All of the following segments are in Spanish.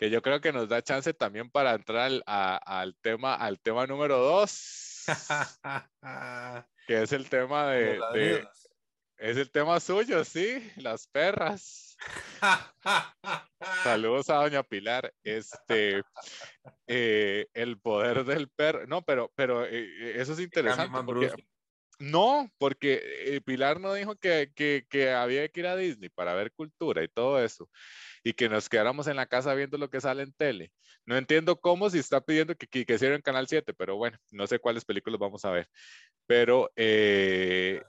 que yo creo que nos da chance también para entrar al, al tema, al tema número dos, que es el tema de, de, es el tema suyo, sí, las perras. Saludos a doña Pilar. Este, eh, el poder del perro. No, pero, pero eh, eso es interesante. Porque, no, porque eh, Pilar no dijo que, que, que, había que ir a Disney para ver cultura y todo eso, y que nos quedáramos en la casa viendo lo que sale en tele. No entiendo cómo si está pidiendo que, que, que en Canal 7, pero bueno, no sé cuáles películas vamos a ver. Pero eh,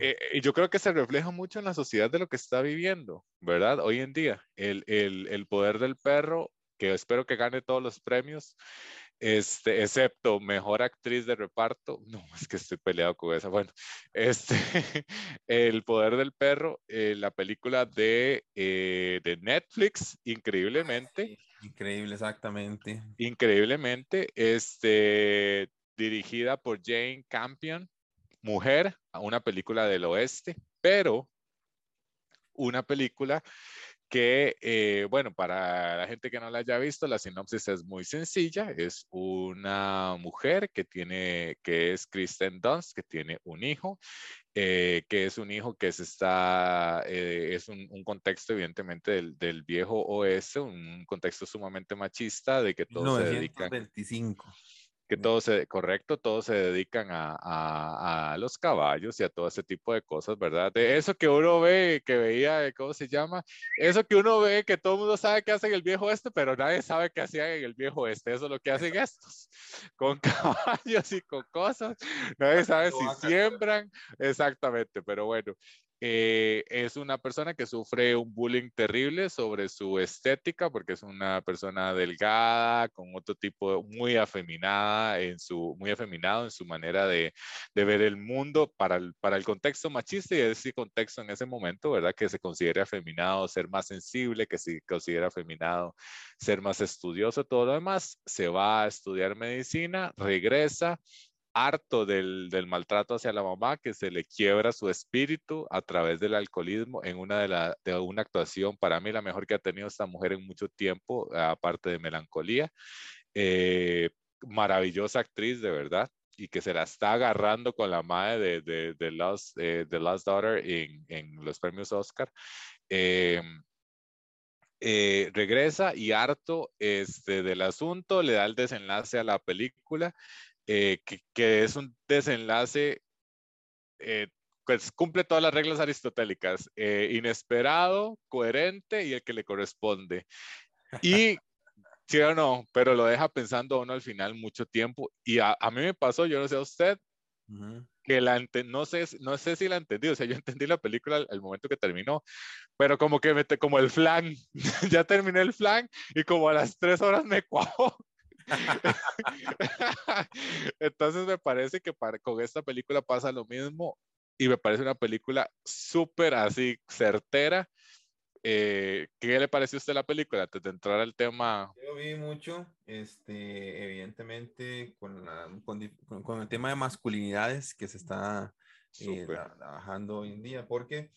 eh, yo creo que se refleja mucho en la sociedad de lo que está viviendo, ¿verdad? Hoy en día, el, el, el poder del perro, que espero que gane todos los premios, este, excepto mejor actriz de reparto, no, es que estoy peleado con esa, bueno, este, El Poder del Perro, eh, la película de, eh, de Netflix, increíblemente. increíble, exactamente. Increíblemente, este, dirigida por Jane Campion, mujer, una película del oeste, pero una película que, eh, bueno, para la gente que no la haya visto, la sinopsis es muy sencilla. Es una mujer que tiene, que es Kristen Dunst, que tiene un hijo, eh, que es un hijo que se está, eh, es un, un, contexto evidentemente del, del, viejo oeste, un contexto sumamente machista, de que todos se dedican que todos se, correcto, todos se dedican a, a, los caballos y a todo ese tipo de cosas, ¿verdad? De eso que uno ve, que veía, ¿cómo se llama? Eso que uno ve, que todo el mundo sabe que hacen el viejo este, pero nadie sabe qué hacían en el viejo este, eso es lo que hacen estos, con caballos y con cosas, nadie sabe si siembran, exactamente, pero bueno, eh, es una persona que sufre un bullying terrible sobre su estética porque es una persona delgada, con otro tipo, muy afeminada, en su, muy afeminado en su manera de, ver el mundo para el, para el contexto machista y ese contexto en ese momento, ¿verdad? Que se considere afeminado, ser más sensible, que se considera afeminado, ser más estudioso, todo lo demás, se va a estudiar medicina, regresa harto del, del, maltrato hacia la mamá, que se le quiebra su espíritu a través del alcoholismo en una de, la, de una actuación, para mí la mejor que ha tenido esta mujer en mucho tiempo, aparte de melancolía. Eh, maravillosa actriz, de verdad, y que se la está agarrando con la madre de, de, de Lost, eh, de Lost Daughter en, en, los premios Oscar. Eh, eh, regresa y harto este, del asunto, le da el desenlace a la película eh, que, que, es un desenlace, eh, pues cumple todas las reglas aristotélicas, eh, inesperado, coherente y el que le corresponde. Y sí o no, pero lo deja pensando uno al final mucho tiempo. Y a, a mí me pasó, yo no sé a usted, uh -huh. que la no sé, no sé si la entendí, o sea, yo entendí la película al, al momento que terminó, pero como que me, como el flan, ya terminé el flan y como a las tres horas me cuajo Entonces me parece que para, con esta película pasa lo mismo y me parece una película súper así certera. Eh, ¿Qué le pareció a usted la película antes de entrar al tema? Yo vi mucho, este, evidentemente, con, la, con, con el tema de masculinidades que se está eh, trabajando hoy en día, porque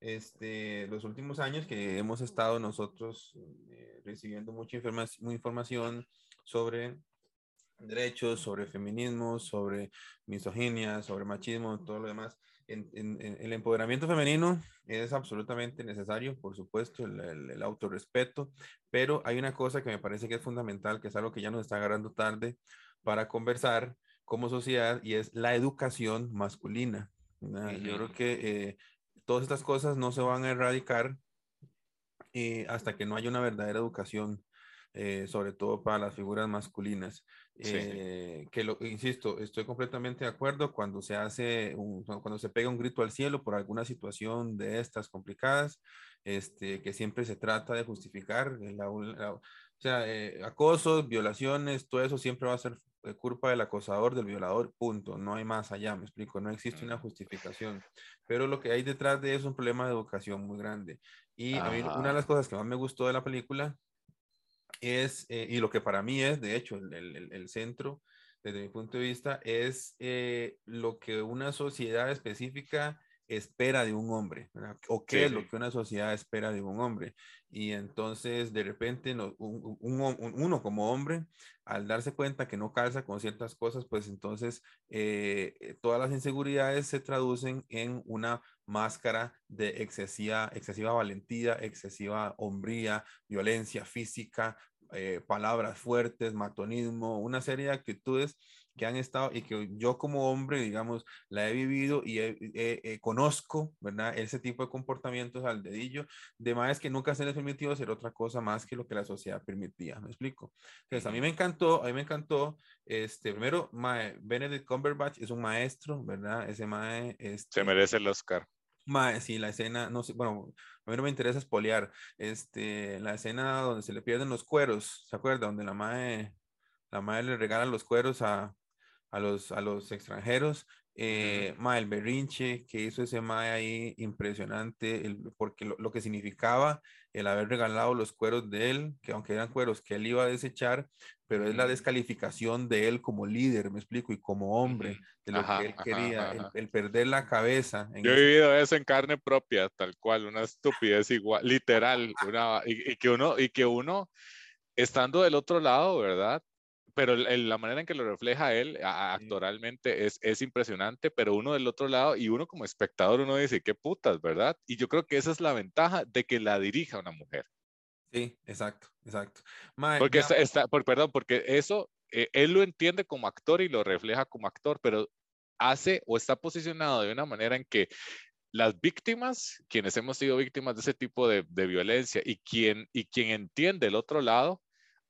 este, los últimos años que hemos estado nosotros eh, recibiendo mucha informa información sobre derechos, sobre feminismo, sobre misoginia, sobre machismo, todo lo demás. En, en, en el empoderamiento femenino es absolutamente necesario, por supuesto, el, el, el, autorrespeto, pero hay una cosa que me parece que es fundamental, que es algo que ya nos está agarrando tarde para conversar como sociedad, y es la educación masculina. Uh -huh. Yo creo que eh, todas estas cosas no se van a erradicar eh, hasta que no haya una verdadera educación eh, sobre todo para las figuras masculinas. Eh, sí. Que lo insisto, estoy completamente de acuerdo cuando se hace, un, cuando se pega un grito al cielo por alguna situación de estas complicadas, este, que siempre se trata de justificar la, la, o sea, eh, acosos, violaciones, todo eso siempre va a ser culpa del acosador, del violador, punto. No hay más allá, me explico, no existe una justificación. Pero lo que hay detrás de eso es un problema de educación muy grande. Y a mí, una de las cosas que más me gustó de la película es, eh, y lo que para mí es, de hecho, el, el, centro, desde mi punto de vista, es eh, lo que una sociedad específica espera de un hombre, o qué es lo que una sociedad espera de un hombre. Y entonces, de repente, uno como hombre, al darse cuenta que no calza con ciertas cosas, pues entonces eh, eh, todas las inseguridades se traducen en una máscara de excesiva, excesiva valentía, excesiva hombría, violencia física, eh, palabras fuertes, matonismo, una serie de actitudes que han estado y que yo como hombre, digamos, la he vivido y conozco, ¿verdad? Ese tipo de comportamientos al dedillo, de más que nunca se les permitió hacer otra cosa más que lo que la sociedad permitía, ¿me explico? Entonces, a mí me encantó, a mí me encantó, este, primero, mae, Benedict Cumberbatch es un maestro, ¿verdad? Ese mae... Este, se merece el Oscar. Mae, sí, la escena, no sé, bueno, a mí no me interesa espolear, este, la escena donde se le pierden los cueros, ¿se acuerda? Donde la mae, la mae le regala los cueros a, a los, a los extranjeros. Eh, el berrinche que hizo ese mae ahí, impresionante, el, porque lo, que significaba el haber regalado los cueros de él, que aunque eran cueros que él iba a desechar, pero es la descalificación de él como líder, me explico, y como hombre, de lo que él quería, el, perder la cabeza. Yo he vivido eso en carne propia, tal cual, una estupidez igual, literal, una, y, que uno, y que uno, estando del otro lado, ¿verdad? Pero la manera en que lo refleja él actoralmente es, es impresionante, pero uno del otro lado y uno como espectador, uno dice, qué putas, ¿verdad? Y yo creo que esa es la ventaja de que la dirija una mujer. Sí, exacto, exacto. porque está, por, perdón, porque eso, eh, él lo entiende como actor y lo refleja como actor, pero hace o está posicionado de una manera en que las víctimas, quienes hemos sido víctimas de ese tipo de, de violencia y quien, y quien entiende el otro lado,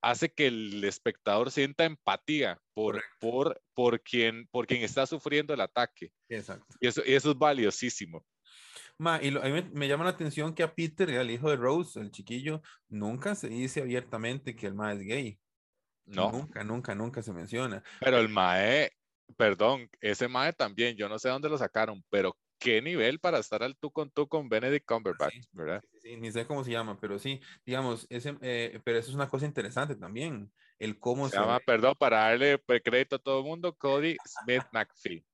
hace que el espectador sienta empatía por, por, por, quien, por quien está sufriendo el ataque. Exacto. Y eso, eso es valiosísimo. Ma, y a mí me, llama la atención que a Peter, el hijo de Rose, el chiquillo, nunca se dice abiertamente que el ma es gay. No. Nunca, nunca, nunca se menciona. Pero el mae, perdón, ese mae también, yo no sé dónde lo sacaron, pero qué nivel para estar al tú con tú con Benedict Cumberbatch, ¿verdad? Sí, ni sé cómo se llama, pero sí, digamos, ese, eh, pero eso es una cosa interesante también, el cómo se, llama, perdón, para darle crédito a todo el mundo, Cody Smith McPhee.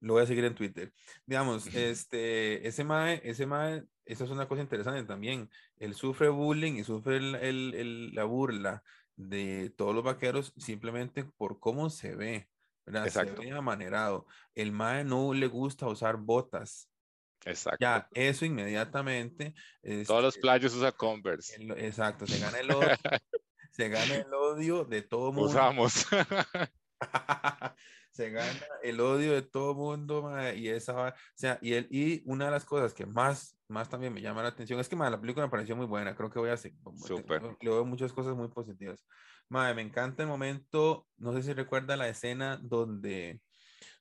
Lo voy a seguir en Twitter. Digamos, este, ese mae, ese mae, eso es una cosa interesante también. Él sufre bullying y sufre el, el, la burla de todos los vaqueros simplemente por cómo se ve. Exacto. Se amanerado. El mae no le gusta usar botas. Exacto. Ya, eso inmediatamente. Todos los este, playos usan Converse. exacto, se gana el odio. se gana el odio de todo mundo. Usamos. se gana el odio de todo mundo, y esa, o sea, y, él, y una de las cosas que más, más también me llama la atención es que, la película me pareció muy buena, creo que voy a hacer, le veo muchas cosas muy positivas. Madre, me encanta el momento, no sé si recuerda la escena donde,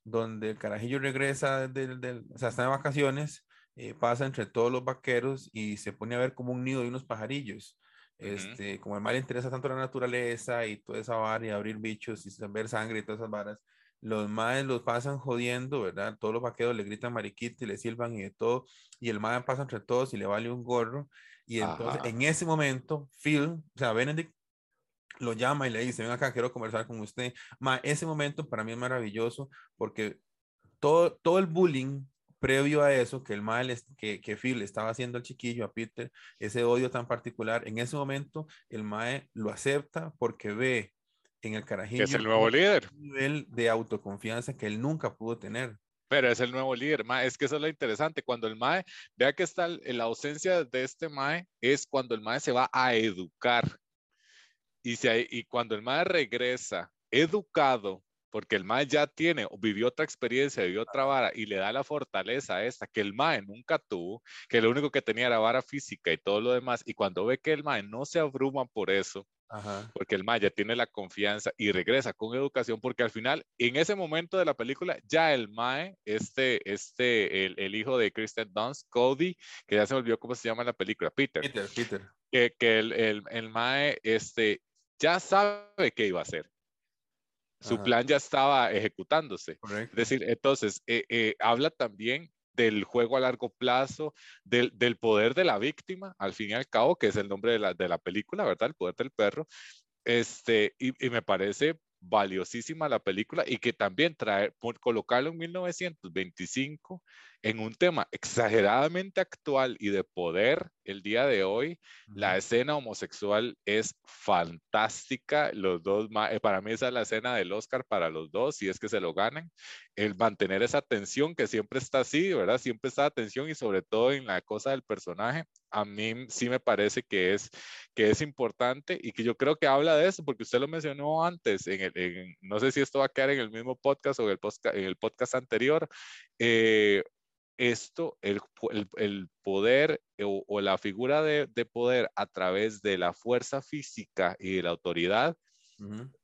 donde el carajillo regresa del, del o sea, está de vacaciones, eh, pasa entre todos los vaqueros y se pone a ver como un nido de unos pajarillos. Este, como el mal le interesa tanto la naturaleza y toda esa vara y abrir bichos y ver sangre y todas esas varas, los maes los pasan jodiendo, ¿verdad? Todos los vaqueros le gritan mariquita y le silban y de todo, y el mae pasa entre todos y le vale un gorro, y entonces en ese momento, Phil, o sea, Benedict lo llama y le dice, ven acá, quiero conversar con usted. Ma, ese momento para mí es maravilloso porque todo, todo el bullying previo a eso, que el mal, que, que Phil estaba haciendo al chiquillo, a Peter, ese odio tan particular, en ese momento el Mae lo acepta porque ve en el carajillo. es el nuevo líder. Un nivel de autoconfianza que él nunca pudo tener. Pero es el nuevo líder, Mae. Es que eso es lo interesante. Cuando el Mae, vea que está la ausencia de este Mae, es cuando el Mae se va a educar y, y cuando el mae regresa educado, porque el mae ya tiene, vivió otra experiencia, vivió otra vara y le da la fortaleza esta que el mae nunca tuvo, que lo único que tenía era vara física y todo lo demás, y cuando ve que el mae no se abruma por eso, porque el mae ya tiene la confianza y regresa con educación, porque al final, en ese momento de la película, ya el mae, este, este, el, el hijo de Kristen Dunst, Cody, que ya se volvió cómo se llama en la película, Peter. Peter, Peter. Que, que el, el, el mae, este, ya sabe qué iba a hacer. Su plan ya estaba ejecutándose. Es decir, entonces, eh, eh, habla también del juego a largo plazo, del, del, poder de la víctima, al fin y al cabo, que es el nombre de la, de la película, ¿verdad? El poder del perro. Este, y, me parece valiosísima la película y que también trae, por colocarlo en 1925, en un tema exageradamente actual y de poder el día de hoy, la escena homosexual es fantástica. Los dos, eh, para mí esa es la escena del Oscar para los dos, si es que se lo ganan. El mantener esa tensión que siempre está así, ¿verdad? Siempre está tensión y sobre todo en la cosa del personaje, a mí sí me parece que es, que es importante y que yo creo que habla de eso, porque usted lo mencionó antes, en el, no sé si esto va a quedar en el mismo podcast o en el podcast, en el podcast anterior. Eh, esto, el, el, poder o, la figura de, de, poder a través de la fuerza física y de la autoridad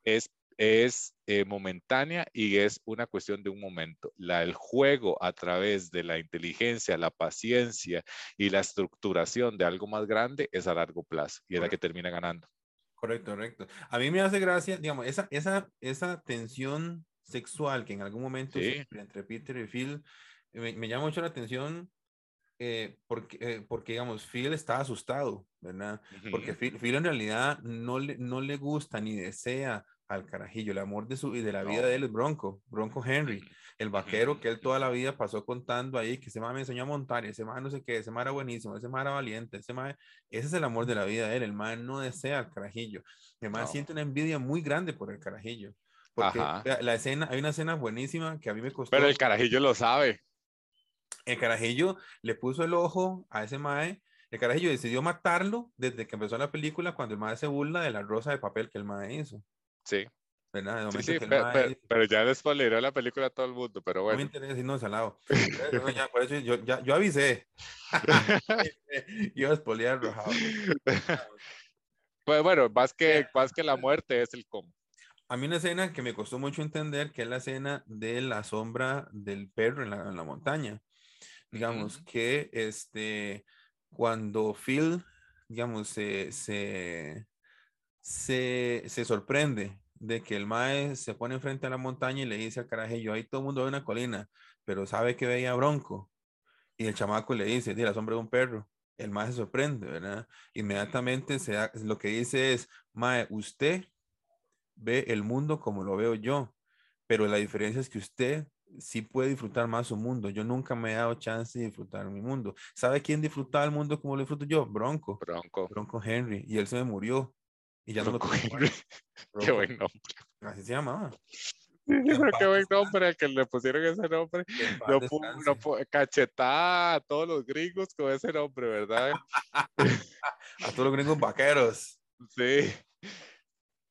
es, es eh, momentánea y es una cuestión de un momento. La, el juego a través de la inteligencia, la paciencia y la estructuración de algo más grande es a largo plazo y es la que termina ganando. Correcto, correcto. A mí me hace gracia, digamos, esa, esa, esa tensión sexual que en algún momento entre Peter y Phil me, llama mucho la atención eh, porque, eh, porque, digamos, Phil está asustado, ¿verdad? Porque Phil, en realidad no le, no le gusta ni desea al carajillo. El amor de, su, y de la vida de él es Bronco, Bronco Henry, el vaquero que él toda la vida pasó contando ahí, que ese man me enseñó a montar, ese man no sé qué, ese man era buenísimo, ese man era valiente, ese man, ese es el amor de la vida de él, el man no desea al carajillo. El man siente una envidia muy grande por el carajillo. Porque la escena, hay una escena buenísima que a mí me costó. Pero el carajillo lo sabe. El carajillo le puso el ojo a ese mae. El carajillo decidió matarlo desde que empezó la película cuando el mae se burla de la rosa de papel que el mae hizo. Sí. Sí, sí, pero, ya después le la película a todo el mundo, pero bueno. No me interesa, no, salado. ya, por eso yo, ya, yo avisé. Iba a espolear rojado. Pues bueno, más que, más que la muerte es el cómo. A mí una escena que me costó mucho entender, que es la escena de la sombra del perro en la, en la montaña digamos, que este, cuando Phil, digamos, se, se, se, sorprende de que el Mae se pone enfrente a la montaña y le dice al carajillo, ahí todo el mundo ve una colina, pero sabe que veía Bronco. Y el chamaco le dice, de la sombra de un perro. El Mae se sorprende, ¿verdad? Inmediatamente se lo que dice es, Mae, usted ve el mundo como lo veo yo, pero la diferencia es que usted sí puede disfrutar más su mundo. Yo nunca me he dado chance de disfrutar mi mundo. ¿Sabe quién disfrutaba el mundo como lo disfruto yo? Bronco. Bronco. Bronco Henry. Y él se me murió. Y ya Bronco no lo Henry. Qué buen nombre. Así se llamaba. qué buen nombre que le pusieron ese nombre. No, no cachetada a todos los gringos con ese nombre, ¿verdad? a todos los gringos vaqueros. Sí.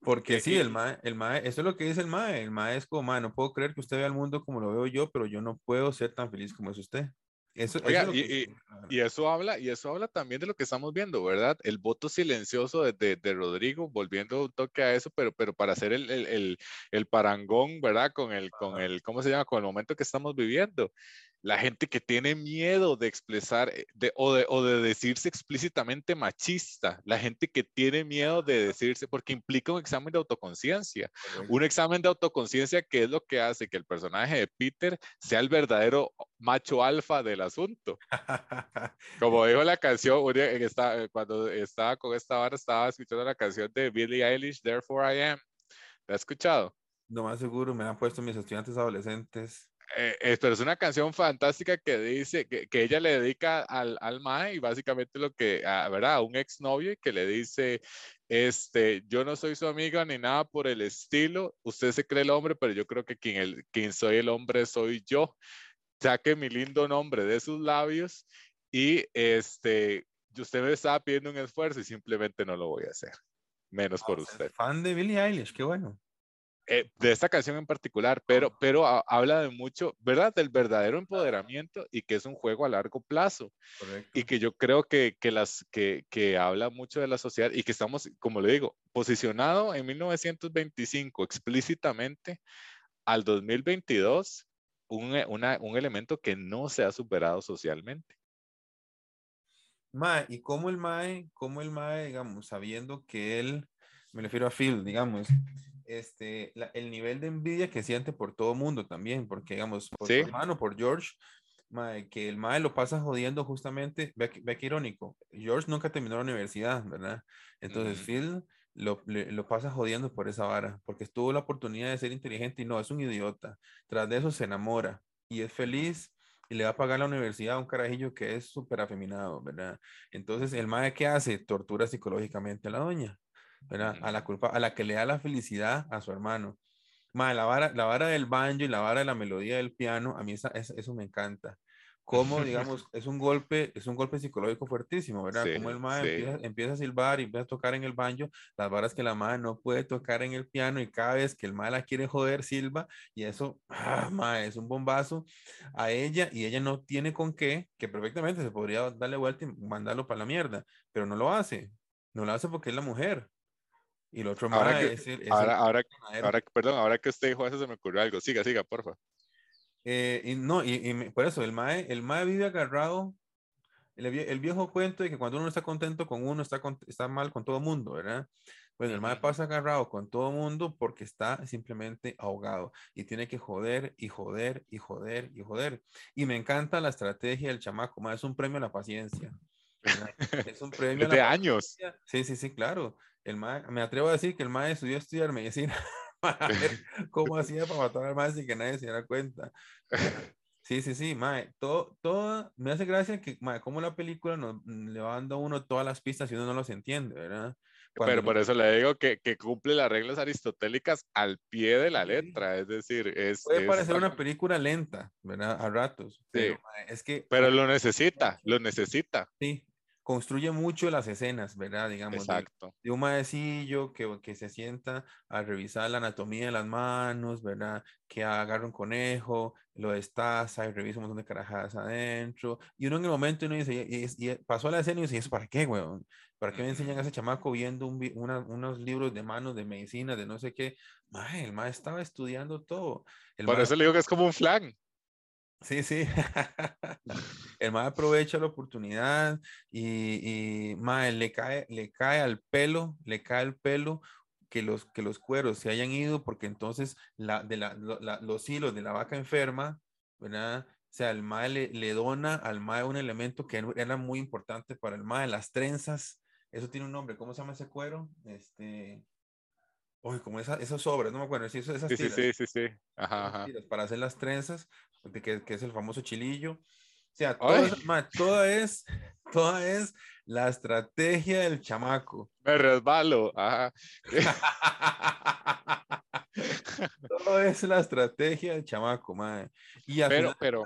Porque sí, el mae, el mae, eso es lo que dice el mae. El mae es como, mae, no puedo creer que usted vea el mundo como lo veo yo, pero yo no puedo ser tan feliz como es usted. Eso, y, y, eso habla, y eso habla también de lo que estamos viendo, ¿verdad? El voto silencioso de, de, Rodrigo, volviendo un toque a eso, pero, pero para hacer el, el, el, el parangón, ¿verdad? Con el, con el, ¿cómo se llama? Con el momento que estamos viviendo la gente que tiene miedo de expresar eh, de, o, de, o, de, decirse explícitamente machista, la gente que tiene miedo de decirse, porque implica un examen de autoconciencia, un examen de autoconciencia que es lo que hace que el personaje de Peter sea el verdadero macho alfa del asunto. Como dijo la canción, eh, cuando estaba con esta hora, estaba escuchando la canción de Billie Eilish, Therefore I Am. ¿La has escuchado? No más seguro, me han puesto mis estudiantes adolescentes. Eh, pero es una canción fantástica que dice que, que ella le dedica al, al Mae y básicamente lo que, a, ¿verdad? A un exnovio que le dice, este, yo no soy su amiga ni nada por el estilo, usted se cree el hombre, pero yo creo que quien, el, quien soy el hombre soy yo. Saque mi lindo nombre de sus labios y este, usted me estaba pidiendo un esfuerzo y simplemente no lo voy a hacer, menos por usted. Fan de Billie Eilish, qué bueno. Eh, de esta canción en particular, pero, pero habla de mucho, ¿verdad? Del verdadero empoderamiento y que es un juego a largo plazo. Y que yo creo que, que, las, que, que habla mucho de la sociedad y que estamos, como le digo, posicionado en 1925 explícitamente al 2022, un, una, un elemento que no se ha superado socialmente. Mae, y cómo el Mae, cómo el Mae, digamos, sabiendo que él, me refiero a Phil, digamos, este, el nivel de envidia que siente por todo mundo también, porque digamos, por su hermano, por George, que el mae lo pasa jodiendo justamente, ve, ve que irónico, George nunca terminó la universidad, ¿verdad? Entonces Phil lo, lo, pasa jodiendo por esa vara, porque tuvo la oportunidad de ser inteligente y no, es un idiota. Tras de eso se enamora y es feliz y y le va a pagar la universidad a un carajillo que es súper afeminado, ¿verdad? Entonces, el mae, ¿qué hace? Tortura psicológicamente a la doña, ¿verdad? A la culpa, a la que le da la felicidad a su hermano. Mae, la vara, la vara del banjo y la vara de la melodía del piano, a mí eso me encanta cómo, digamos, es un golpe, es un golpe psicológico fuertísimo, ¿verdad? como el mae empieza, a silbar y empieza a tocar en el banjo, las varas que la madre no puede tocar en el piano y cada vez que el mae la quiere joder, silba y eso, ah, mae, es un bombazo a ella y ella no tiene con qué, que perfectamente se podría darle vuelta y mandarlo para la mierda, pero no lo hace, no lo hace porque es la mujer. Y el otro ahora es el, ahora, ahora, ahora, perdón, ahora que usted dijo eso se me ocurrió algo. Siga, siga, porfa. Eh, y no, y, por eso el MAE, el MAE vive agarrado. El, viejo cuento de que cuando uno está contento con uno, está, está mal con todo el mundo, ¿verdad? Pues el MAE pasa agarrado con todo el mundo porque está simplemente ahogado y tiene que joder y joder y joder y joder. Y me encanta la estrategia del chamaco, MAE, es un premio a la paciencia. Es un premio de años. Sí, sí, sí, claro. El MAE, me atrevo a decir que el MAE estudió a estudiar medicina para ver cómo hacía para matar al mae sin que nadie se diera cuenta. Sí, sí, sí, mae, todo, todo, me hace gracia que, mae, como la película nos, le va dando a uno todas las pistas y uno no los entiende, ¿verdad? Pero por eso le digo que, que, cumple las reglas aristotélicas al pie de la letra, es decir, es... Puede parecer una película lenta, ¿verdad? A ratos. Sí. Pero, es que... Pero lo necesita, lo necesita. Sí, construye mucho las escenas, ¿verdad? Digamos, Exacto. De, un maecillo que, que, se sienta a revisar la anatomía de las manos, ¿verdad? Que agarra un conejo, lo destaza y revisa un montón de carajadas adentro. Y uno en el momento uno dice, y, pasó a la escena y dice, ¿eso para qué, weón? ¿Para qué me enseñan a ese chamaco viendo un, unos libros de manos de medicina, de no sé qué? Mae, el mae estaba estudiando todo. El Por eso le digo que es como un flan. Sí, sí. el mae aprovecha la oportunidad y, y mae, le cae, le cae al pelo, le cae el pelo que los, que los cueros se hayan ido porque entonces la, de la, los hilos de la vaca enferma, ¿verdad? O sea, el mae le, dona al mae un elemento que era muy importante para el mae, las trenzas. Eso tiene un nombre. ¿Cómo se llama ese cuero? Este... Uy, como esa, esas sobras, no me acuerdo. Sí, esas sí, sí, sí, sí, sí. Ajá, ajá. Para hacer las trenzas, que, que, es el famoso chilillo. O sea, toda, toda, es, toda es la estrategia del chamaco. Me resbalo. Ajá. todo es la estrategia del chamaco, madre. Y pero, pero.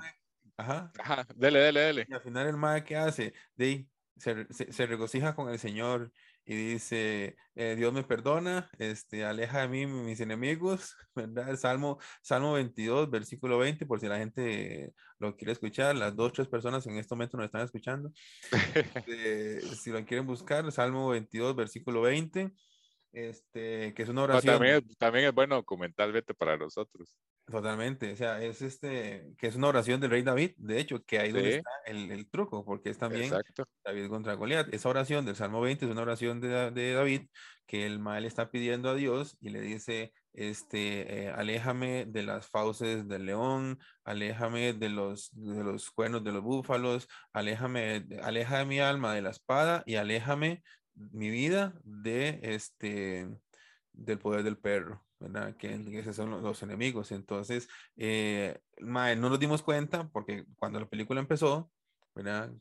Ajá. Ajá. Dele, dele, dele. Y al final el madre, ¿qué hace? De, se, se, se regocija con el Señor y dice, eh, Dios me perdona, este, aleja de mí mis enemigos, ¿verdad? Salmo, Salmo 22, versículo 20, por si la gente lo quiere escuchar, las dos, tres personas en este momento nos están escuchando. Este, si lo quieren buscar, Salmo 22, versículo 20, este, que es una oración. también, también es bueno documentalmente para nosotros. Totalmente, o sea, es este, que es una oración del rey David, de hecho, que ahí donde está el, el, truco, porque es también David contra Goliat. Esa oración del Salmo 20 es una oración de, de David que el mal está pidiendo a Dios y le dice, este, eh, aléjame de las fauces del león, aléjame de los, de los cuernos de los búfalos, aléjame, aleja de mi alma de la espada y aléjame mi vida de este, del poder del perro. ¿Verdad? Que, esos son los, enemigos. Entonces, eh, no nos dimos cuenta porque cuando la película empezó.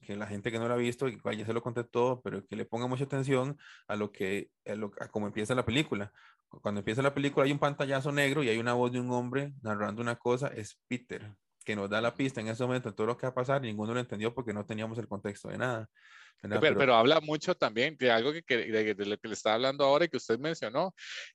Que la gente que no la ha visto, y ya se lo conté todo, pero que le ponga mucha atención a lo que, a, lo, a cómo empieza la película. Cuando empieza la película hay un pantallazo negro y hay una voz de un hombre narrando una cosa, es Peter, que nos da la pista en ese momento de todo lo que va a pasar, ninguno lo entendió porque no teníamos el contexto de nada. Pero, habla mucho también de algo que, de, lo que le estaba hablando ahora y que usted mencionó,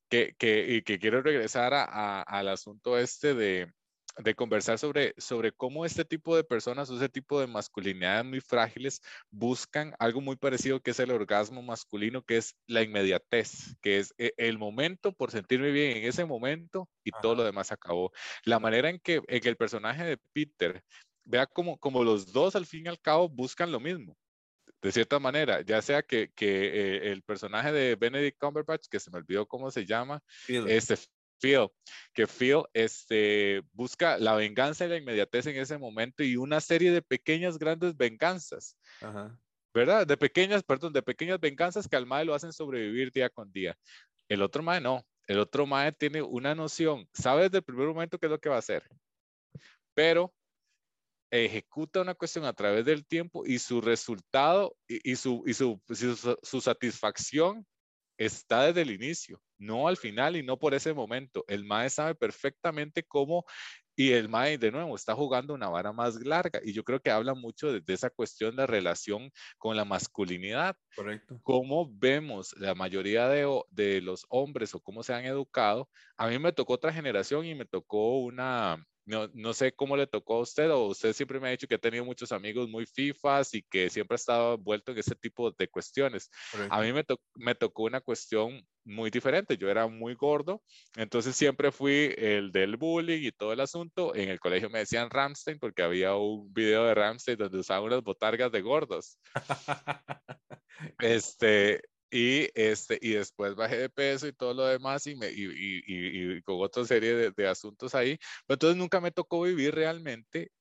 que, que, y que quiero regresar a, al asunto este de, de conversar sobre, sobre cómo este tipo de personas o ese tipo de masculinidades muy frágiles buscan algo muy parecido que es el orgasmo masculino, que es la inmediatez, que es e, el momento por sentirme bien en ese momento y todo lo demás acabó. La manera en que, en que el personaje de Peter vea como, como los dos al fin y al cabo buscan lo mismo de cierta manera, ya sea que, que eh, el personaje de Benedict Cumberbatch, que se me olvidó cómo se llama, este Phil, que Phil este, busca la venganza y la inmediatez en ese momento y una serie de pequeñas, grandes venganzas. ¿Verdad? De pequeñas, perdón, de pequeñas venganzas que al MAE lo hacen sobrevivir día con día. El otro MAE no. El otro MAE tiene una noción, sabe desde el primer momento qué es lo que va a hacer. Pero ejecuta una cuestión a través del tiempo y su resultado y, su, y su, su, satisfacción está desde el inicio, no al final y no por ese momento. El MAE sabe perfectamente cómo y el MAE, de nuevo, está jugando una vara más larga. Y yo creo que habla mucho de, esa cuestión de relación con la masculinidad. Correcto. Cómo vemos la mayoría de, de los hombres o cómo se han educado. A mí me tocó otra generación y me tocó una, no, no, sé cómo le tocó a usted o usted siempre me ha dicho que ha tenido muchos amigos muy FIFAs y que siempre ha estado envuelto en ese tipo de cuestiones. A mí me, me, tocó una cuestión muy diferente. Yo era muy gordo, entonces siempre fui el del bullying y todo el asunto. En el colegio me decían Ramstein porque había un video de Ramstein donde usaban unas botargas de gordos. este, y, este, y después bajé de peso y todo lo demás y, me, y, y, y con otra serie de, de, asuntos ahí. Pero entonces nunca me tocó vivir realmente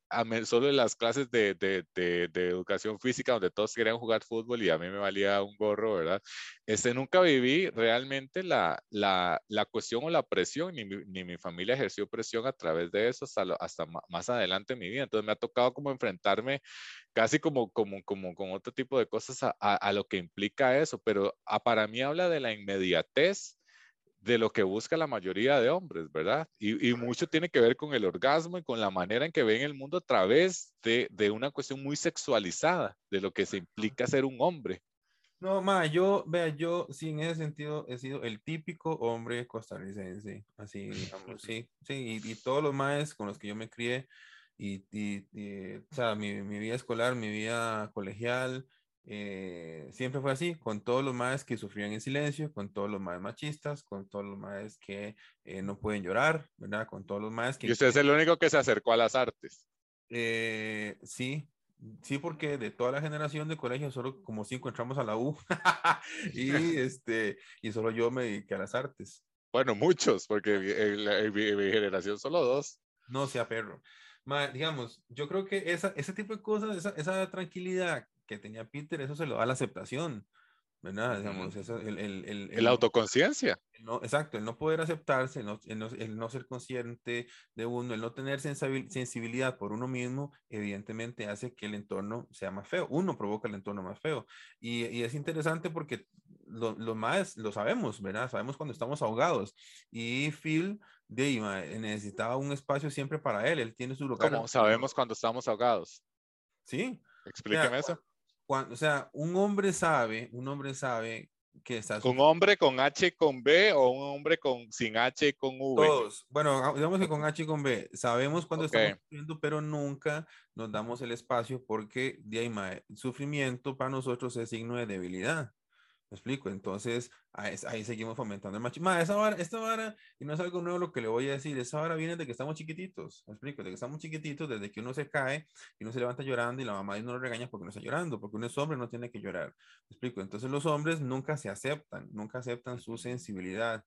solo en las clases de, de, de, educación física donde todos querían jugar fútbol y a mí me valía un gorro, ¿verdad? Este, nunca viví realmente la, la, la cuestión o la presión, ni mi, ni mi, familia ejerció presión a través de eso hasta, hasta más adelante en mi vida. Entonces me ha tocado como enfrentarme casi como, como, como con otro tipo de cosas a, a, a lo que implica eso, pero a, para mí habla de la inmediatez de lo que busca la mayoría de hombres, ¿verdad? Y, mucho tiene que ver con el orgasmo y con la manera en que ven el mundo a través de, de una cuestión muy sexualizada de lo que se implica ser un hombre. No, ma, yo, vea, yo sí, en ese sentido he sido el típico hombre costarricense, así, digamos, sí, sí, y, todos los maes con los que yo me crié, y, y, o sea, mi, mi, vida escolar, mi vida colegial, eh, siempre fue así, con todos los madres que sufrían en silencio, con todos los madres machistas, con todos los madres que eh, no pueden llorar, ¿verdad? Con todos los madres que... Y usted es el único que se acercó a las artes. Eh, sí, sí, porque de toda la generación de colegio, solo como cinco entramos a la U y, este, y solo yo me dediqué a las artes. Bueno, muchos, porque en, mi, generación solo dos. No sea perro. digamos, yo creo que esa, ese tipo de cosas, esa, esa tranquilidad que tenía Peter, eso se lo da la aceptación, ¿verdad? Digamos, eso, el, el, el, el autoconciencia. No, exacto, el no poder aceptarse, el no, el no, ser consciente de uno, el no tener sensibilidad por uno mismo, evidentemente hace que el entorno sea más feo. Uno provoca el entorno más feo. Y, y es interesante porque lo, lo, más lo sabemos, ¿verdad? Sabemos cuando estamos ahogados. Y Phil de, necesitaba un espacio siempre para él. Él tiene su lugar. ¿Cómo sabemos cuando estamos ahogados? Sí. Explíqueme eso o sea, un hombre sabe, un hombre sabe que está... ¿Un hombre con H con B o un hombre con sin H con V? Todos. Bueno, digamos que con H con B. Sabemos cuando estamos sufriendo, pero nunca nos damos el espacio porque de sufrimiento para nosotros es signo de debilidad. ¿Me explico? Entonces, ahí, seguimos fomentando el machismo. esa vara, esta vara, y no es algo nuevo lo que le voy a decir, esa vara viene de que estamos chiquititos. ¿Me explico? De que estamos chiquititos, desde que uno se cae y uno se levanta llorando y la mamá no lo regaña porque no está llorando, porque uno es hombre, no tiene que llorar. ¿Me explico? Entonces, los hombres nunca se aceptan, nunca aceptan su sensibilidad.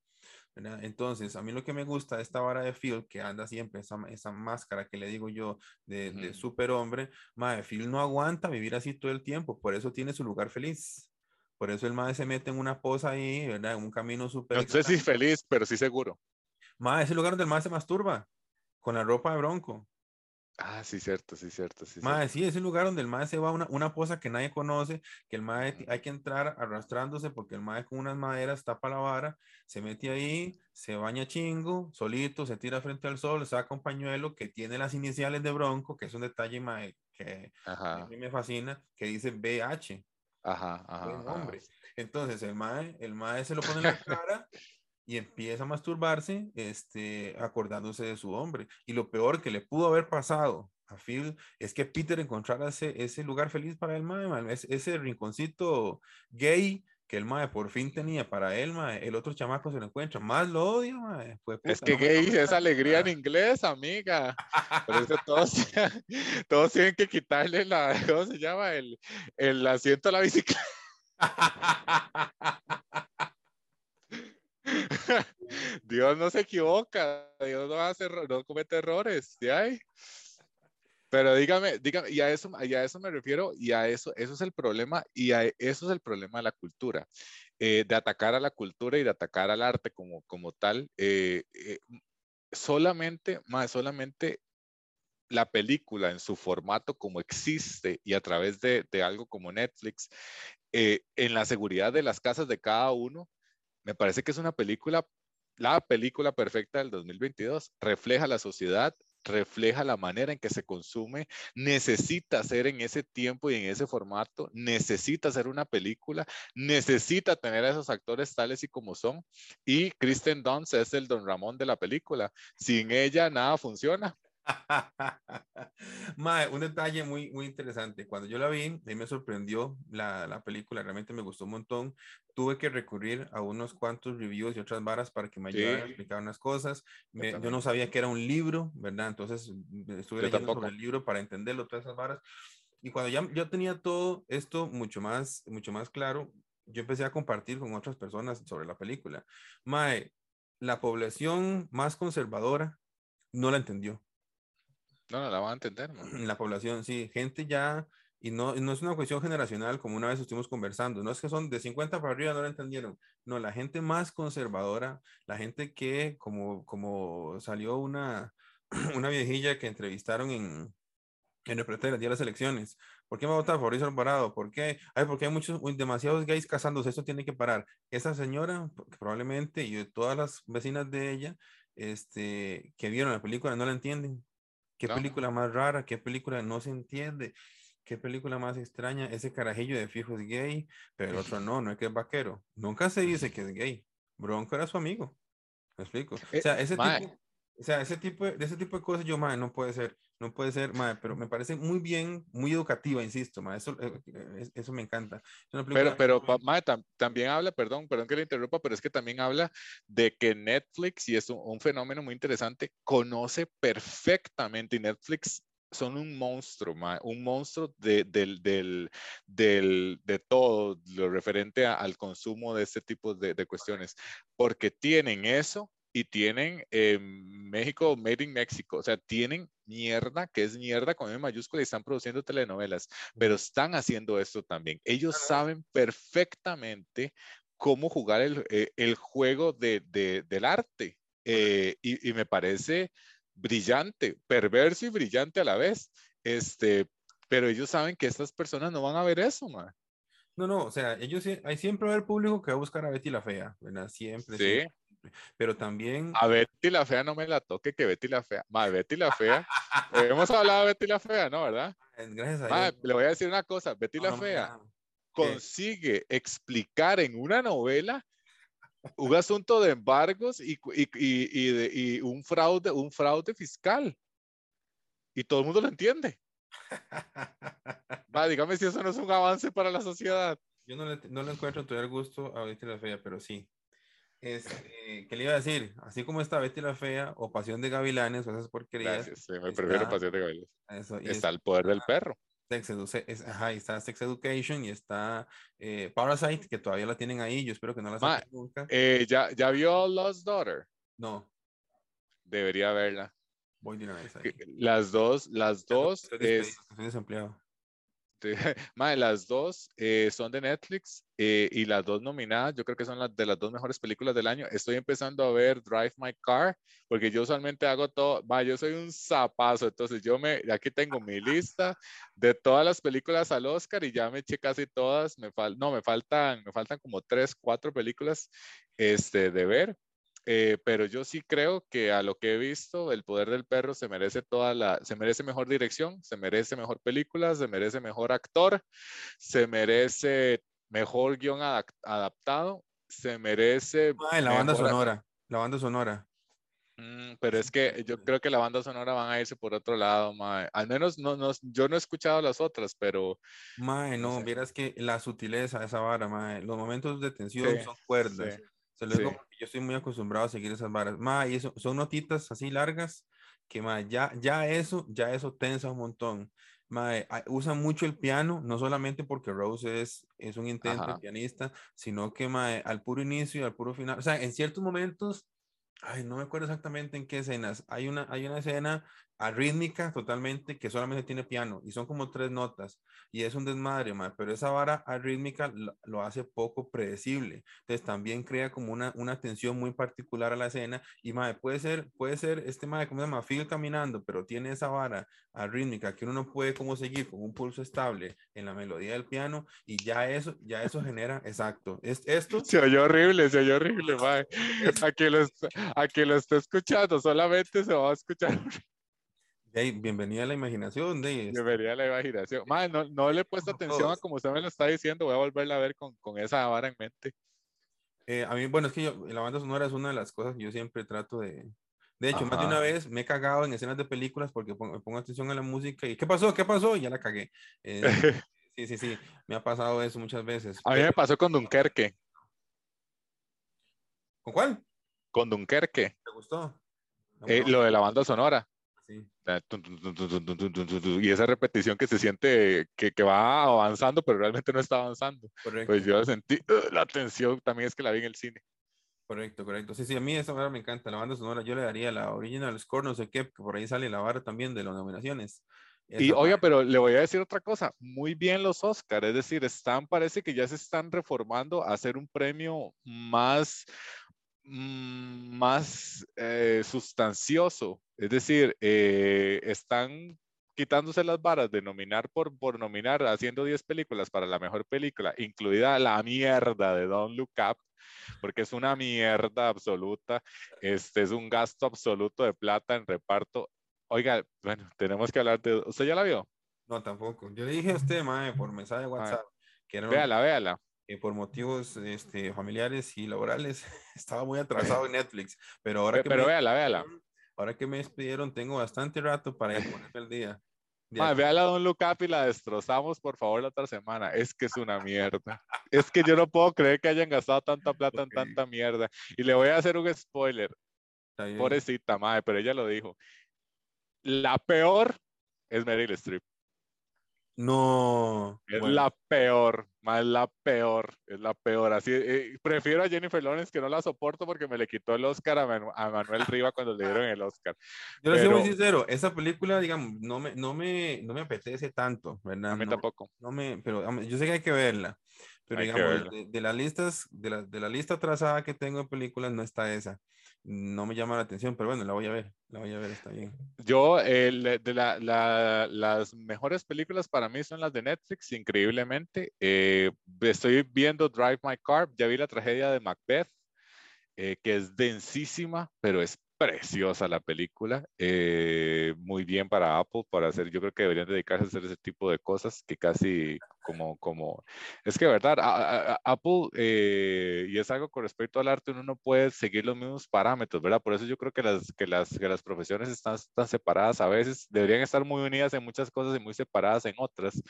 ¿verdad? Entonces, a mí lo que me gusta de esta vara de Phil, que anda siempre, esa, esa máscara que le digo yo de, de superhombre, de Phil no aguanta vivir así todo el tiempo, por eso tiene su lugar feliz. Por eso el mae se mete en una posa ahí, ¿verdad? En un camino súper. No sé si feliz, pero sí seguro. Mae, es el lugar donde el mae se masturba, con la ropa de bronco. Ah, sí, cierto, sí, cierto. Sí, mae, sí, es el lugar donde el mae se va a una, una posa que nadie conoce, que el mae hay que entrar arrastrándose porque el mae con unas maderas tapa la vara, se mete ahí, se baña chingo, solito, se tira frente al sol, saca un pañuelo que tiene las iniciales de bronco, que es un detalle mae, que a mí me fascina, que dice BH. Ajá, ajá. hombre. Entonces el mae, el mae se lo pone en la cara y empieza a masturbarse, este, acordándose de su hombre. Y lo peor que le pudo haber pasado a Phil es que Peter encontrara ese, ese lugar feliz para el mae, ese rinconcito gay que el mae por fin tenía para él, mae, el otro chamaco se lo encuentra, más lo odia, mae. es que gay es alegría en inglés, amiga. Por eso todos, todos tienen que quitarle la, ¿cómo se llama? El, el asiento a la bicicleta. Dios no se equivoca, Dios no hace, no comete errores, ¿sí hay? Pero dígame, dígame, y a eso, y a eso me refiero, y a eso, eso es el problema, y a eso es el problema de la cultura, eh, de atacar a la cultura y de atacar al arte como, como tal. Eh, eh, solamente, más solamente la película en su formato como existe y a través de, algo como Netflix, eh, en la seguridad de las casas de cada uno, me parece que es una película, la película perfecta del 2022. Refleja la sociedad, refleja la manera en que se consume, necesita ser en ese tiempo y en ese formato, necesita ser una película, necesita tener a esos actores tales y como son. Y Kristen Dunst es el Don Ramón de la película. Sin ella nada funciona. Mae, un detalle muy, muy interesante. Cuando yo la vi, a mí me sorprendió la, la, película, realmente me gustó un montón. Tuve que recurrir a unos cuantos reviews y otras varas para que me ayudaran a explicar unas cosas. yo no sabía que era un libro, ¿verdad? Entonces estuve leyendo sobre el libro para entenderlo, todas esas varas. Y cuando ya yo tenía todo esto mucho más, mucho más claro, yo empecé a compartir con otras personas sobre la película. Mae, la población más conservadora no la entendió. No, no la van a entender. La población, sí, gente ya, y no, no es una cuestión generacional como una vez estuvimos conversando, no es que son de 50 para arriba, no la entendieron. No, la gente más conservadora, la gente que, como, como salió una, una viejilla que entrevistaron en, en el día de las elecciones. ¿Por qué me votar Fabricio Alvarado? ¿Por qué? Ay, porque hay muchos, demasiados gays casándose, eso tiene que parar. Esa señora, probablemente, y todas las vecinas de ella, este, que vieron la película, no la entienden. Qué película más rara, qué película no se entiende, qué película más extraña. Ese carajillo de fijo es gay, pero el otro no, no es que es vaquero. Nunca se dice que es gay. Bronco era su amigo. ¿Me explico? O eh, sea, ese tipo, o sea, ese tipo de, ese tipo de cosas yo, madre, no puede ser, no puede ser, madre, pero me parece muy bien, muy educativa, insisto, madre, eso, eh, eh, eso me encanta. Pero, pero, madre, también habla, perdón, perdón que le interrumpa, pero es que también habla de que Netflix, y es un, fenómeno muy interesante, conoce perfectamente, y Netflix son un monstruo, un monstruo de, del, del, del, de todo lo referente al consumo de este tipo de, de, cuestiones, porque tienen eso y tienen México Made in Mexico, o sea, tienen mierda, que es mierda con M mayúscula y están produciendo telenovelas, pero están haciendo esto también. Ellos saben perfectamente cómo jugar el, eh, el juego de, de, del arte eh, y, y, me parece brillante, perverso y brillante a la vez. Este, pero ellos saben que estas personas no van a ver eso, man. No, no, o sea, ellos hay siempre va a haber público que va a buscar a Betty la Fea, ¿verdad? Siempre. Sí. Pero también. A Betty la Fea no me la toque, que Betty la Fea. Madre, Betty la Fea. hemos hablado de Betty la Fea, ¿no? ¿Verdad? Gracias a. Le voy a decir una cosa: Betty la Fea consigue explicar en una novela un asunto de embargos y, y, y, y, un, fraude, un fraude fiscal. Y todo el mundo lo entiende. Va, dígame si eso no es un avance para la sociedad. Yo no le, no le encuentro todo el gusto a Betty la Fea, pero sí. Este, ¿Qué le iba a decir? Así como está Betty la Fea o Pasión de Gavilanes o esas porquerías. Gracias, me prefiero Pasión de Gavilanes. está el poder del perro. Sex ajá, está Sex Education y está eh, Parasite, que todavía la tienen ahí. Yo espero que no la saquen nunca. Eh, ¿ya, ¿Ya vio Lost Daughter? No. Debería verla. Voy de una vez ahí. Las dos, las dos. Estoy, es, estoy desempleado. Madre, las dos eh, son de Netflix eh, y las dos nominadas, yo creo que son las de las dos mejores películas del año. Estoy empezando a ver Drive My Car porque yo usualmente hago todo, va, yo soy un zapazo, entonces yo me, aquí tengo mi lista de todas las películas al Oscar y ya me eché casi todas, me fal, no, me faltan, me faltan como tres, cuatro películas este, de ver eh, pero yo sí creo que a lo que he visto, El Poder del Perro se merece toda la, se merece mejor dirección, se merece mejor película, se merece mejor actor, se merece mejor guion adaptado, se merece... la banda sonora, la banda sonora. Mm, pero es que yo creo que la banda sonora van a irse por otro lado, mae. Al menos no, no, yo no he escuchado las otras, pero... Mae, no, vieras que la sutileza de esa vara, mae. Los momentos de tensión son cuerdas. Se lo digo porque yo estoy muy acostumbrado a seguir esas varas. Ma, y eso, son notitas así largas que ma, ya, ya eso, ya eso tensa un montón. Ma, usan mucho el piano, no solamente porque Rose es, es un intento pianista, sino que ma, al puro inicio y al puro final, o sea, en ciertos momentos, ay, no me acuerdo exactamente en qué escenas, hay una, hay una escena arrítmica totalmente que solamente tiene piano y son como tres notas y es un desmadre, mae, pero esa vara arrítmica lo, lo, hace poco predecible. Entonces también crea como una, una tensión muy particular a la escena y mae, puede ser, puede ser este mae, como se llama, Phil caminando, pero tiene esa vara arrítmica que uno no puede como seguir con un pulso estable en la melodía del piano y ya eso, ya eso genera, exacto. Es, esto se oye horrible, se oye horrible, mae. A que lo, a que lo esté escuchando, solamente se va a escuchar Hey, bienvenida a la imaginación. De bienvenida a la imaginación. Madre, no, no, le he puesto atención a como usted me lo está diciendo. Voy a volverla a ver con, con esa vara en mente. Eh, a mí, bueno, es que yo, la banda sonora es una de las cosas que yo siempre trato de... De hecho, más de una vez me he cagado en escenas de películas porque pongo, me pongo atención a la música y ¿qué pasó? ¿Qué pasó? Y ya la cagué. Eh, sí, sí, sí. Me ha pasado eso muchas veces. A mí me pasó con Dunkerque. ¿Con cuál? Con Dunkerque. ¿Te gustó? Eh, lo de la banda sonora. Y esa repetición que se siente que, que, va avanzando, pero realmente no está avanzando. Correcto. Pues yo sentí uh, la tensión, también es que la vi en el cine. Correcto, correcto. Sí, sí, a mí esa vara me encanta, la banda sonora. Yo le daría la original score, no sé qué, que por ahí sale la vara también de las nominaciones. Esa y oiga, pero le voy a decir otra cosa, muy bien los Oscars, es decir, están, parece que ya se están reformando a hacer un premio más, mm, más eh, sustancioso, es decir, eh, están quitándose las varas de nominar por, por nominar, haciendo 10 películas para la mejor película, incluida la mierda de Don't Look Up, porque es una mierda absoluta, este es un gasto absoluto de plata en reparto. Oiga, bueno, tenemos que hablar de... ¿Usted ya la vio? No, tampoco. Yo le dije a usted, mae, por mensaje de WhatsApp, que era véala, véala. Por motivos este, familiares y laborales estaba muy atrasado en Netflix, pero ahora que... Pero me... véala, véala ahora que me despidieron, tengo bastante rato para ponerme el día. Ma, vea la Don Look Up y la destrozamos, por favor, la otra semana. Es que es una mierda. es que yo no puedo creer que hayan gastado tanta plata en tanta mierda. Y le voy a hacer un spoiler. Pobrecita, madre, pero ella lo dijo. La peor es Meryl Streep. No. Es la peor, más la peor, es la peor. Así, eh, prefiero a Jennifer Lawrence que no la soporto porque me le quitó el Oscar a, Manuel Riva cuando le dieron el Oscar. Yo le soy muy sincero, esa película, digamos, no me, no me, no me apetece tanto, ¿verdad? A mí tampoco. No me, pero yo sé que hay que verla. Pero digamos, de, las listas, de la, de la lista trazada que tengo de películas, no está esa no me llama la atención, pero bueno, la voy a ver, la voy a ver, está bien. Yo, de la, la, las mejores películas para mí son las de Netflix, increíblemente. Eh, estoy viendo Drive My Car, ya vi la tragedia de Macbeth, eh, que es densísima, pero es preciosa la película, eh, muy bien para Apple, para hacer, yo creo que deberían dedicarse a hacer ese tipo de cosas que casi como, como, es que verdad, Apple, eh, y es algo con respecto al arte, uno no puede seguir los mismos parámetros, ¿verdad? Por eso yo creo que las, que las, que las profesiones están, están separadas a veces, deberían estar muy unidas en muchas cosas y muy separadas en otras.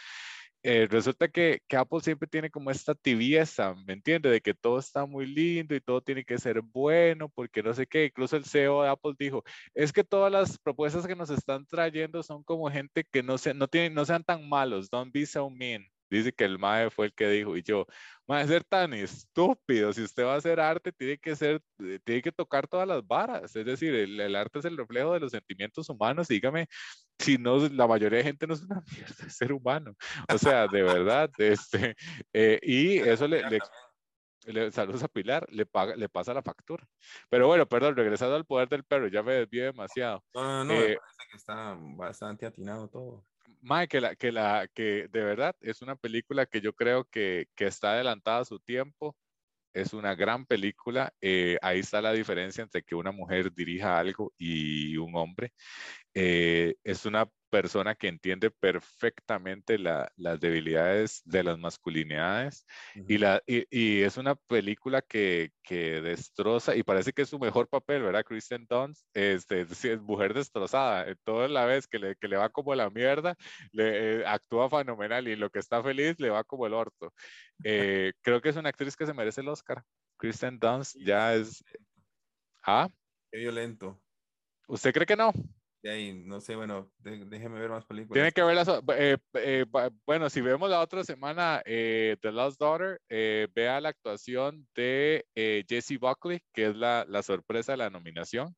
Eh, resulta que, que, Apple siempre tiene como esta tibieza, ¿me entiende? De que todo está muy lindo y todo tiene que ser bueno, porque no sé qué. Incluso el CEO de Apple dijo, es que todas las propuestas que nos están trayendo son como gente que no, se, no, tienen, no sean tan malos, don't be so mean. Dice que el MAE fue el que dijo, y yo, MAE, ser tan estúpido, si usted va a hacer arte, tiene que ser, eh, tiene que tocar todas las varas, es decir, el, el arte es el reflejo de los sentimientos humanos, dígame, si no, la mayoría de gente no es una mierda de ser humano, o sea, de verdad, este, eh, y eso le, le, saludos a Pilar, le, paga, le pasa la factura. Pero bueno, perdón, regresando al poder del perro, ya me desvié demasiado. No, no, no, eh, parece que está bastante atinado todo. Mae, que, la, que, la, que de verdad es una película que yo creo que, que está adelantada a su tiempo. Es una gran película. Eh, ahí está la diferencia entre que una mujer dirija algo y un hombre. Eh, es una persona que entiende perfectamente las debilidades de las masculinidades y, la, y, es una película que, que, destroza y parece que es su mejor papel, ¿verdad? Kristen Dunst este, es, mujer destrozada, toda la vez que le, que le va como la mierda, le, eh, actúa fenomenal y lo que está feliz le va como el orto. Eh, creo que es una actriz que se merece el Oscar. Kristen Dunst ya es... ¿Ah? Qué violento. ¿Usted cree que no? No sé, bueno, déjeme ver más películas. Tiene que ver las, eh, eh, bueno, si vemos la otra semana eh, The Lost Daughter, vea la actuación de Jessie Buckley, que es la, la, sorpresa de la nominación.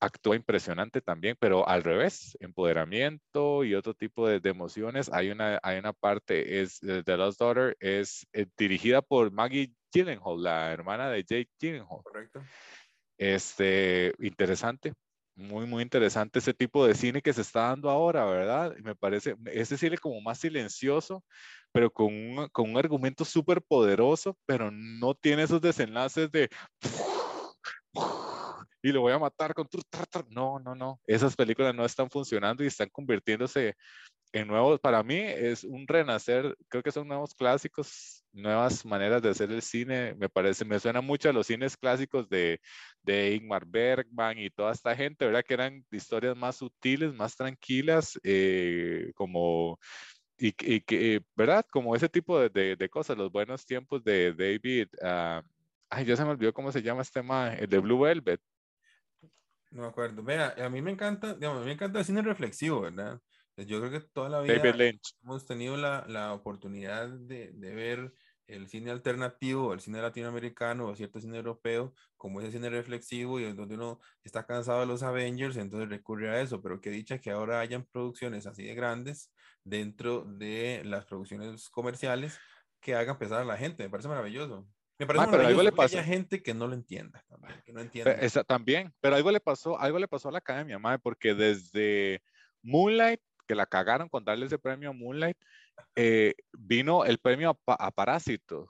actúa impresionante también, pero al revés, empoderamiento y otro tipo de, emociones. Hay una, hay una parte, es The Lost Daughter, es dirigida por Maggie Gyllenhaal, la hermana de Jake Gyllenhaal. Correcto. Este, interesante, muy, muy interesante ese tipo de cine que se está dando ahora, ¿verdad? Me parece, ese cine como más silencioso, pero con un, con un argumento súper poderoso, pero no tiene esos desenlaces de y lo voy a matar con... No, no, no. Esas películas no están funcionando y están convirtiéndose en nuevos. Para mí es un renacer, creo que son nuevos clásicos, nuevas maneras de hacer el cine. Me parece, me suena mucho a los cines clásicos de, de Ingmar Bergman y toda esta gente, ¿verdad? Que eran historias más sutiles, más tranquilas, eh, como y, que, ¿verdad? Como ese tipo de, de, cosas, los buenos tiempos de David, uh, ay, ya se me olvidó cómo se llama este tema, el de Blue Velvet. No me acuerdo. Vea, a mí me encanta, digamos, a mí me encanta el cine reflexivo, ¿verdad? Yo creo que toda la vida hemos tenido la, la oportunidad de, de, ver el cine alternativo, el cine latinoamericano o cierto cine europeo, como ese cine reflexivo y donde uno está cansado de los Avengers, entonces recurre a eso, pero qué dicha que ahora hayan producciones así de grandes dentro de las producciones comerciales que hagan pesar a la gente, me parece maravilloso. Me parece pero algo le pasó. Que gente que no lo entienda, también, que no entienda. también, pero algo le pasó, algo le pasó a la academia, madre, porque desde Moonlight, que la cagaron con darle ese premio a Moonlight, eh, vino el premio a, Parásitos,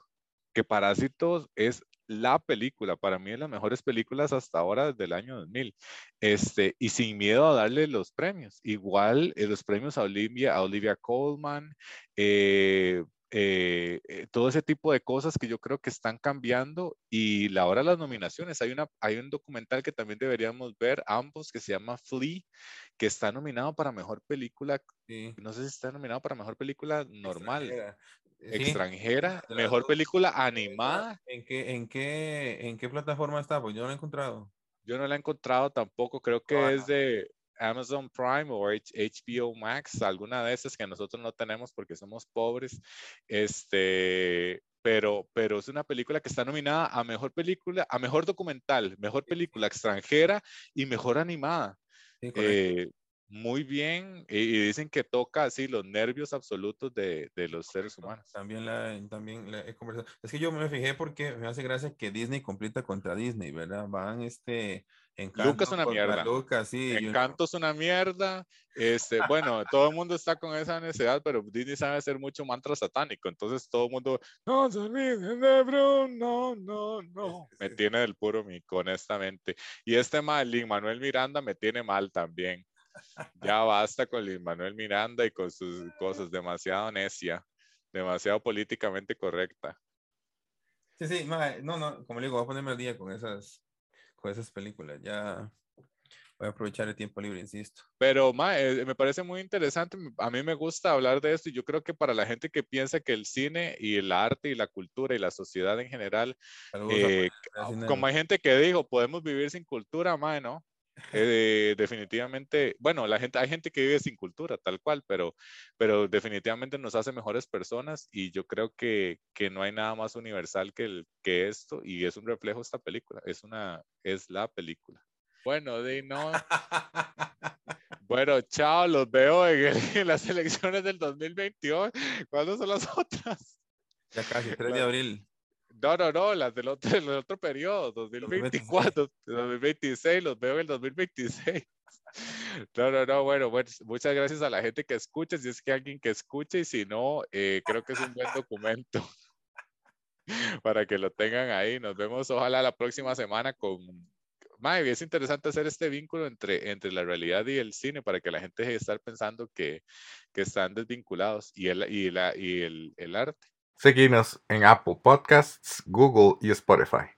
que Parásitos es la película, para mí de las mejores películas hasta ahora desde el año 2000, este, y sin miedo a darle los premios. Igual eh, los premios a Olivia, a Olivia Colman, eh, eh, eh, todo ese tipo de cosas que yo creo que están cambiando y la hora de las nominaciones, hay, una, hay un documental que también deberíamos ver ambos que se llama Flea, que está nominado para mejor película, no sé si está nominado para mejor película normal. Extranjera, mejor película animada. ¿En qué, en, qué, ¿En qué plataforma está? Pues yo no la he encontrado. Yo no la he encontrado tampoco, creo que es de, Amazon Prime o HBO Max, alguna de esas que nosotros no tenemos porque somos pobres. Este, pero, pero es una película que está nominada a mejor película, a mejor documental, mejor película extranjera y mejor animada. Eh, muy bien y, dicen que toca así los nervios absolutos de, de los seres humanos. También la, también la he conversado. Es que yo me fijé porque me hace gracia que Disney completa contra Disney, ¿verdad? Van este Encanto Lucas es una mierda. Lucas, sí, Encanto es una mierda. Este, bueno, todo el mundo está con esa necesidad, pero Disney sabe hacer mucho mantra satánico. Entonces todo el mundo, no se olviden de Bruno, no, no, no. Me tiene del puro mico, honestamente. Y este mal, Manuel Miranda, me tiene mal también. Ya basta con Lin Manuel Miranda y con sus cosas, demasiado necia, demasiado políticamente correcta. Sí, sí, no, no, como le digo, voy a ponerme al día con esas, con esas películas. Ya voy a aprovechar el tiempo libre, insisto. Pero eh, me parece muy interesante, a mí me gusta hablar de esto y yo creo que para la gente que piensa que el cine y el arte y la cultura y la sociedad en general, eh, como hay gente que dijo, podemos vivir sin cultura, mae, ¿no? Eh, definitivamente, bueno, la gente, hay gente que vive sin cultura, tal cual, pero, pero definitivamente nos hace mejores personas y yo creo que, que no hay nada más universal que, el, que esto y es un reflejo esta película, es, una, es la película. Bueno, de no. Bueno, chao, los veo en, en, las elecciones del 2022. ¿Cuándo son las otras? Ya casi, 3 de abril. No, no, no, las del otro, del otro periodo, 2024, 2026, los veo en el 2026. No, no, no, bueno, muchas gracias a la gente que escucha, si es que alguien que escuche y si no, eh, creo que es un buen documento para que lo tengan ahí. Nos vemos ojalá la próxima semana con... Mae, es interesante hacer este vínculo entre, entre la realidad y el cine para que la gente deje de estar pensando que, que están desvinculados y el, y la, y el, el arte. Seguinos en Apple Podcasts, Google y Spotify.